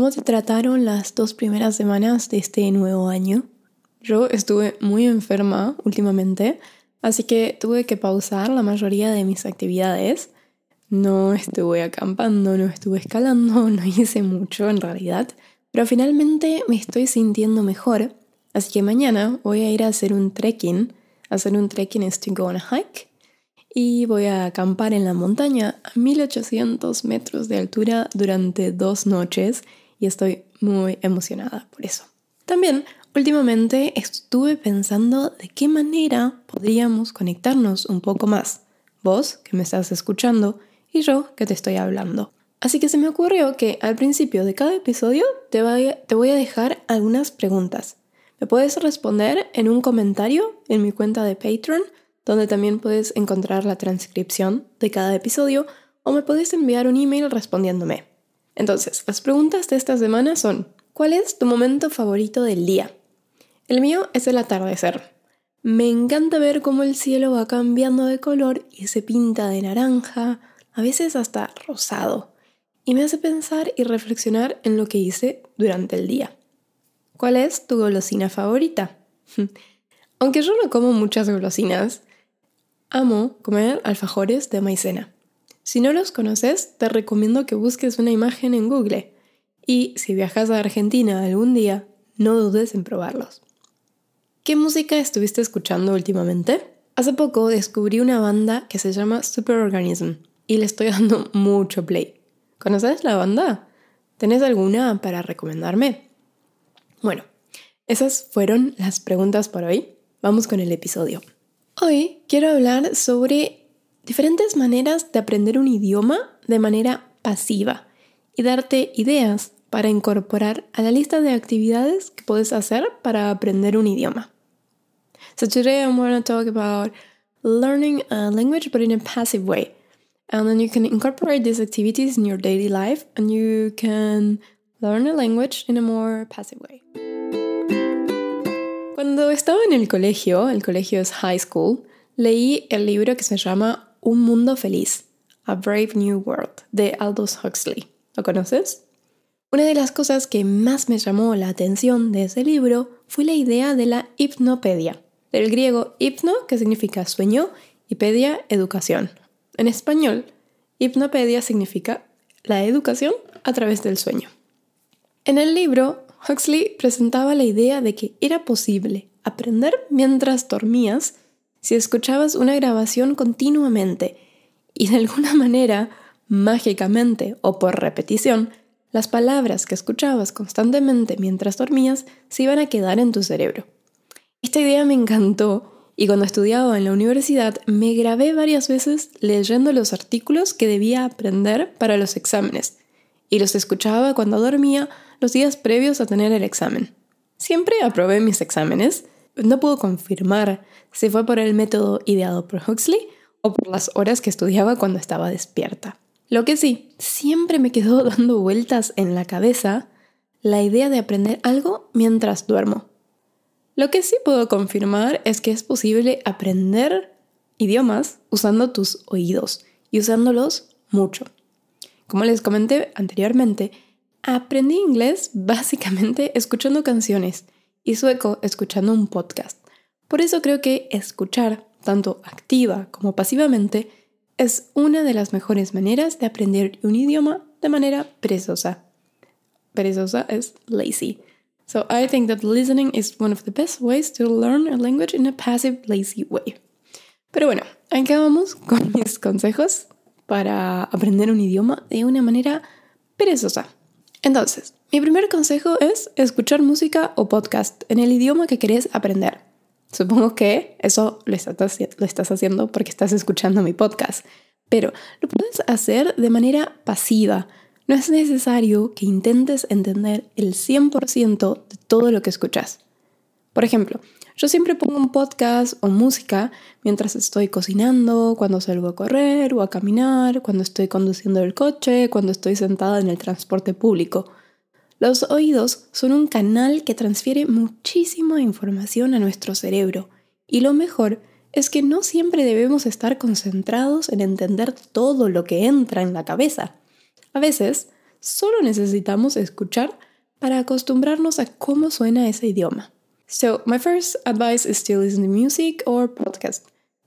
¿cómo te trataron las dos primeras semanas de este nuevo año? Yo estuve muy enferma últimamente, así que tuve que pausar la mayoría de mis actividades. No estuve acampando, no estuve escalando, no hice mucho en realidad, pero finalmente me estoy sintiendo mejor, así que mañana voy a ir a hacer un trekking. Hacer un trekking es to go on a hike y voy a acampar en la montaña a 1800 metros de altura durante dos noches y estoy muy emocionada por eso. También últimamente estuve pensando de qué manera podríamos conectarnos un poco más, vos que me estás escuchando y yo que te estoy hablando. Así que se me ocurrió que al principio de cada episodio te voy a, dejar algunas preguntas. Me puedes responder en un comentario en mi cuenta de Patreon donde también puedes encontrar la transcripción de cada episodio o me puedes enviar un email respondiéndome. Entonces, las preguntas de esta semana son, ¿cuál es tu momento favorito del día? El mío es el atardecer. Me encanta ver cómo el cielo va cambiando de color y se pinta de naranja, a veces hasta rosado, y me hace pensar y reflexionar en lo que hice durante el día. ¿Cuál es tu golosina favorita? Aunque yo no como muchas golosinas, Amo comer alfajores de maicena. Si no los conoces, te recomiendo que busques una imagen en Google y si viajas a Argentina algún día, no dudes en probarlos. ¿Qué música estuviste escuchando últimamente? Hace poco descubrí una banda que se llama Superorganism y le estoy dando mucho play. ¿Conoces la banda? ¿Tenés alguna para recomendarme? Bueno, esas fueron las preguntas por hoy. Vamos con el episodio. Hoy quiero hablar sobre diferentes maneras de aprender un idioma de manera pasiva y darte ideas para incorporar a la lista de actividades que puedes hacer para aprender un idioma. So today I'm going to talk about learning a language but in a passive way. And then you can incorporate these activities in your daily life and you can learn a language in a more passive way. Cuando estaba en el colegio, el colegio es high school, leí el libro que se llama Un mundo feliz, A Brave New World, de Aldous Huxley. ¿Lo conoces? Una de las cosas que más me llamó la atención de ese libro fue la idea de la hipnopedia, del griego hipno, que significa sueño, y pedia, educación. En español, hipnopedia significa la educación a través del sueño. En el libro, Huxley presentaba la idea de que era posible aprender mientras dormías si escuchabas una grabación continuamente y de alguna manera, mágicamente o por repetición, las palabras que escuchabas constantemente mientras dormías se iban a quedar en tu cerebro. Esta idea me encantó y cuando estudiaba en la universidad me grabé varias veces leyendo los artículos que debía aprender para los exámenes y los escuchaba cuando dormía los días previos a tener el examen. Siempre aprobé mis exámenes. No puedo confirmar si fue por el método ideado por Huxley o por las horas que estudiaba cuando estaba despierta. Lo que sí, siempre me quedó dando vueltas en la cabeza la idea de aprender algo mientras duermo. Lo que sí puedo confirmar es que es posible aprender idiomas usando tus oídos y usándolos mucho. Como les comenté anteriormente, aprendí inglés básicamente escuchando canciones y sueco escuchando un podcast. Por eso creo que escuchar, tanto activa como pasivamente, es una de las mejores maneras de aprender un idioma de manera perezosa. Perezosa es lazy. So I think that listening is one of the best ways to learn a language in a passive, lazy way. Pero bueno, acabamos con mis consejos para aprender un idioma de una manera perezosa. Entonces, mi primer consejo es escuchar música o podcast en el idioma que querés aprender. Supongo que eso lo estás, lo estás haciendo porque estás escuchando mi podcast, pero lo puedes hacer de manera pasiva. No es necesario que intentes entender el 100% de todo lo que escuchas. Por ejemplo, yo siempre pongo un podcast o música mientras estoy cocinando, cuando salgo a correr o a caminar, cuando estoy conduciendo el coche, cuando estoy sentada en el transporte público. Los oídos son un canal que transfiere muchísima información a nuestro cerebro y lo mejor es que no siempre debemos estar concentrados en entender todo lo que entra en la cabeza. A veces solo necesitamos escuchar para acostumbrarnos a cómo suena ese idioma. So, my first advice is to listen to music or podcast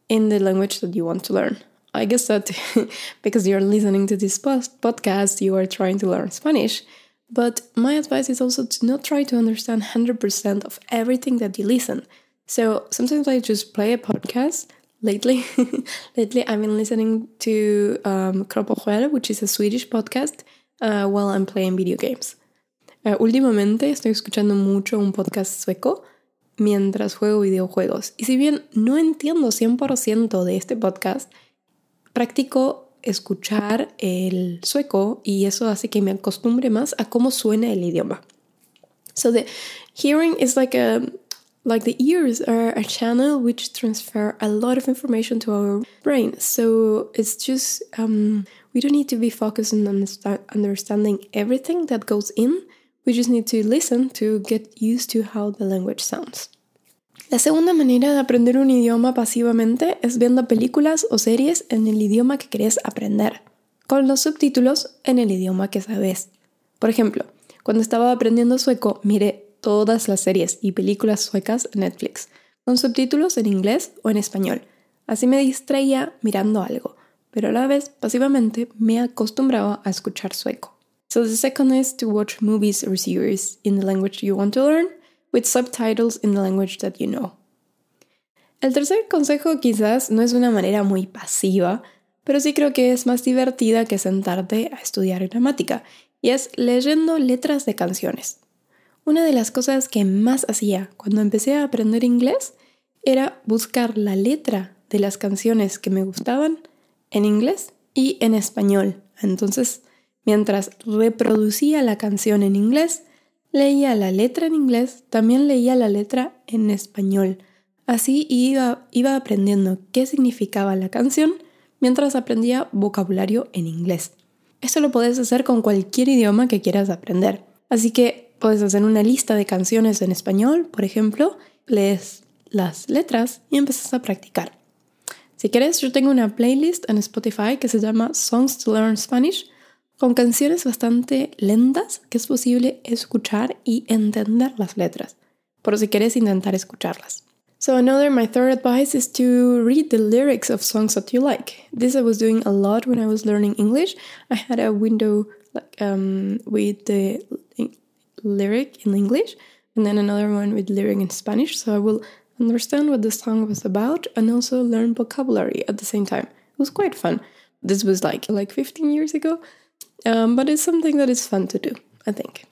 in the language that you want to learn. I guess that because you're listening to this podcast, you are trying to learn Spanish. But my advice is also to not try to understand 100% of everything that you listen. So sometimes I just play a podcast. Lately, lately I've been listening to um, which is a Swedish podcast, uh, while I'm playing video games. Uh, últimamente estoy escuchando mucho un podcast sueco mientras juego videojuegos. Y si bien no entiendo 100% de este podcast, practico escuchar el sueco y eso hace que me acostumbre más a cómo suena el idioma. So the hearing is like a like the ears are a channel which transfer a lot of information to our brain. So it's just um, we don't need to be focused on understanding everything that goes in. We just need to listen to get used to how the language sounds. La segunda manera de aprender un idioma pasivamente es viendo películas o series en el idioma que querés aprender, con los subtítulos en el idioma que sabes. Por ejemplo, cuando estaba aprendiendo sueco, miré todas las series y películas suecas en Netflix, con subtítulos en inglés o en español. Así me distraía mirando algo, pero a la vez pasivamente me acostumbraba a escuchar sueco. So the second is to watch movies or series in the language you want to learn with subtitles in the language that you know. El tercer consejo quizás no es una manera muy pasiva, pero sí creo que es más divertida que sentarte a estudiar gramática, y es leyendo letras de canciones. Una de las cosas que más hacía cuando empecé a aprender inglés era buscar la letra de las canciones que me gustaban en inglés y en español. Entonces, mientras reproducía la canción en inglés, leía la letra en inglés, también leía la letra en español. Así iba, iba aprendiendo qué significaba la canción mientras aprendía vocabulario en inglés. Esto lo puedes hacer con cualquier idioma que quieras aprender. Así que puedes hacer una lista de canciones en español, por ejemplo, lees las letras y empiezas a practicar. Si quieres, yo tengo una playlist en Spotify que se llama Songs to Learn Spanish con canciones bastante lentas que es posible escuchar y entender las letras, por si quieres intentar escucharlas. So another, my third advice is to read the lyrics of songs that you like. This I was doing a lot when I was learning English. I had a window like um, with the lyric in English, and then another one with lyric in Spanish. So I will understand what the song was about and also learn vocabulary at the same time. It was quite fun. This was like like 15 years ago, Um, but it's something that is fun to do, I think.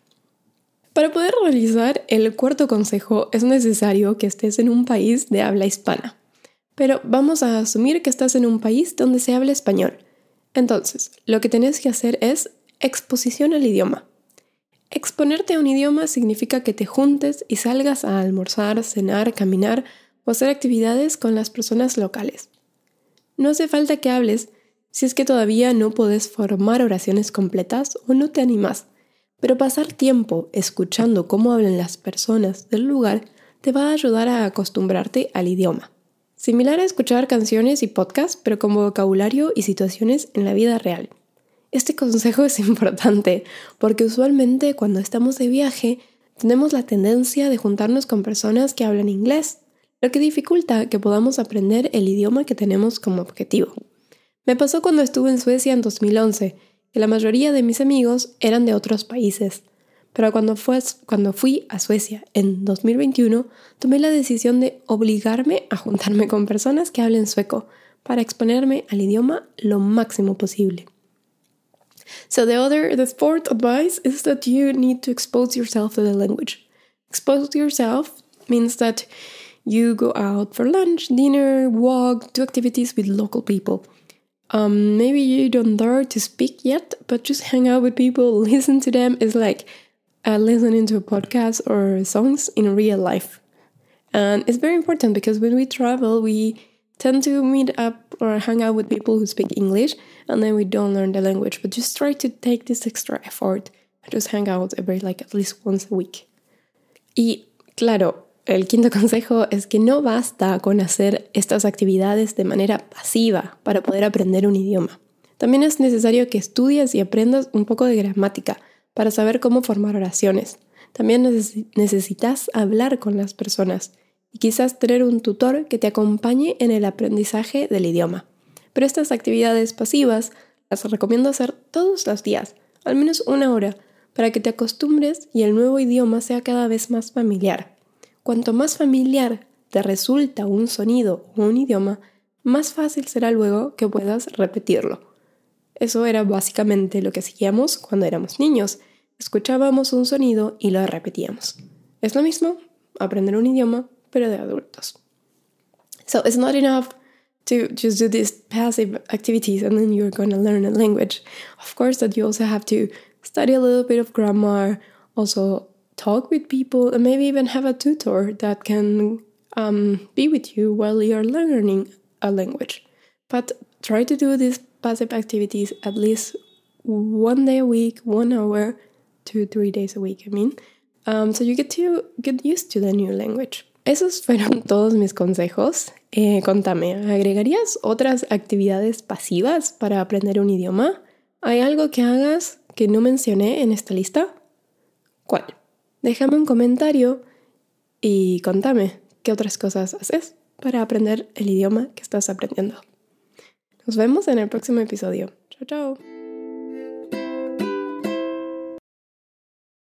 Para poder realizar el cuarto consejo es necesario que estés en un país de habla hispana. Pero vamos a asumir que estás en un país donde se habla español. Entonces, lo que tenés que hacer es exposición al idioma. Exponerte a un idioma significa que te juntes y salgas a almorzar, cenar, caminar o hacer actividades con las personas locales. No hace falta que hables, si es que todavía no puedes formar oraciones completas o no te animas, pero pasar tiempo escuchando cómo hablan las personas del lugar te va a ayudar a acostumbrarte al idioma. Similar a escuchar canciones y podcasts, pero con vocabulario y situaciones en la vida real. Este consejo es importante porque usualmente cuando estamos de viaje tenemos la tendencia de juntarnos con personas que hablan inglés, lo que dificulta que podamos aprender el idioma que tenemos como objetivo. Me pasó cuando estuve en Suecia en 2011, que la mayoría de mis amigos eran de otros países. Pero cuando, fui a Suecia en 2021, tomé la decisión de obligarme a juntarme con personas que hablen sueco para exponerme al idioma lo máximo posible. So the other, the fourth advice is that you need to expose yourself to the language. Expose yourself means that you go out for lunch, dinner, walk, do activities with local people. Um, maybe you don't dare to speak yet, but just hang out with people, listen to them It's like uh, listening to a podcast or songs in real life. And it's very important because when we travel, we tend to meet up or hang out with people who speak English, and then we don't learn the language. But just try to take this extra effort and just hang out every like at least once a week. Y claro, El quinto consejo es que no basta con hacer estas actividades de manera pasiva para poder aprender un idioma. También es necesario que estudies y aprendas un poco de gramática para saber cómo formar oraciones. También necesitas hablar con las personas y quizás tener un tutor que te acompañe en el aprendizaje del idioma. Pero estas actividades pasivas las recomiendo hacer todos los días, al menos una hora, para que te acostumbres y el nuevo idioma sea cada vez más familiar. Cuanto más familiar te resulta un sonido o un idioma, más fácil será luego que puedas repetirlo. Eso era básicamente lo que hacíamos cuando éramos niños. Escuchábamos un sonido y lo repetíamos. Es lo mismo aprender un idioma, pero de adultos. So it's not enough to just do these passive activities and then you're going to learn a language. Of course, that you also have to study a little bit of grammar, also talk with people, and maybe even have a tutor that can um, be with you while you're learning a language. But try to do these passive activities at least one day a week, one hour, two, three days a week, I mean. Um, so you get to get used to the new language. Esos fueron todos mis consejos. Eh, contame, ¿agregarías otras actividades pasivas para aprender un idioma? ¿Hay algo que hagas que no mencioné en esta lista? ¿Cuál? Déjame un comentario y contame qué otras cosas haces para aprender el idioma que estás aprendiendo. Nos vemos en el próximo episodio. Chao, chao.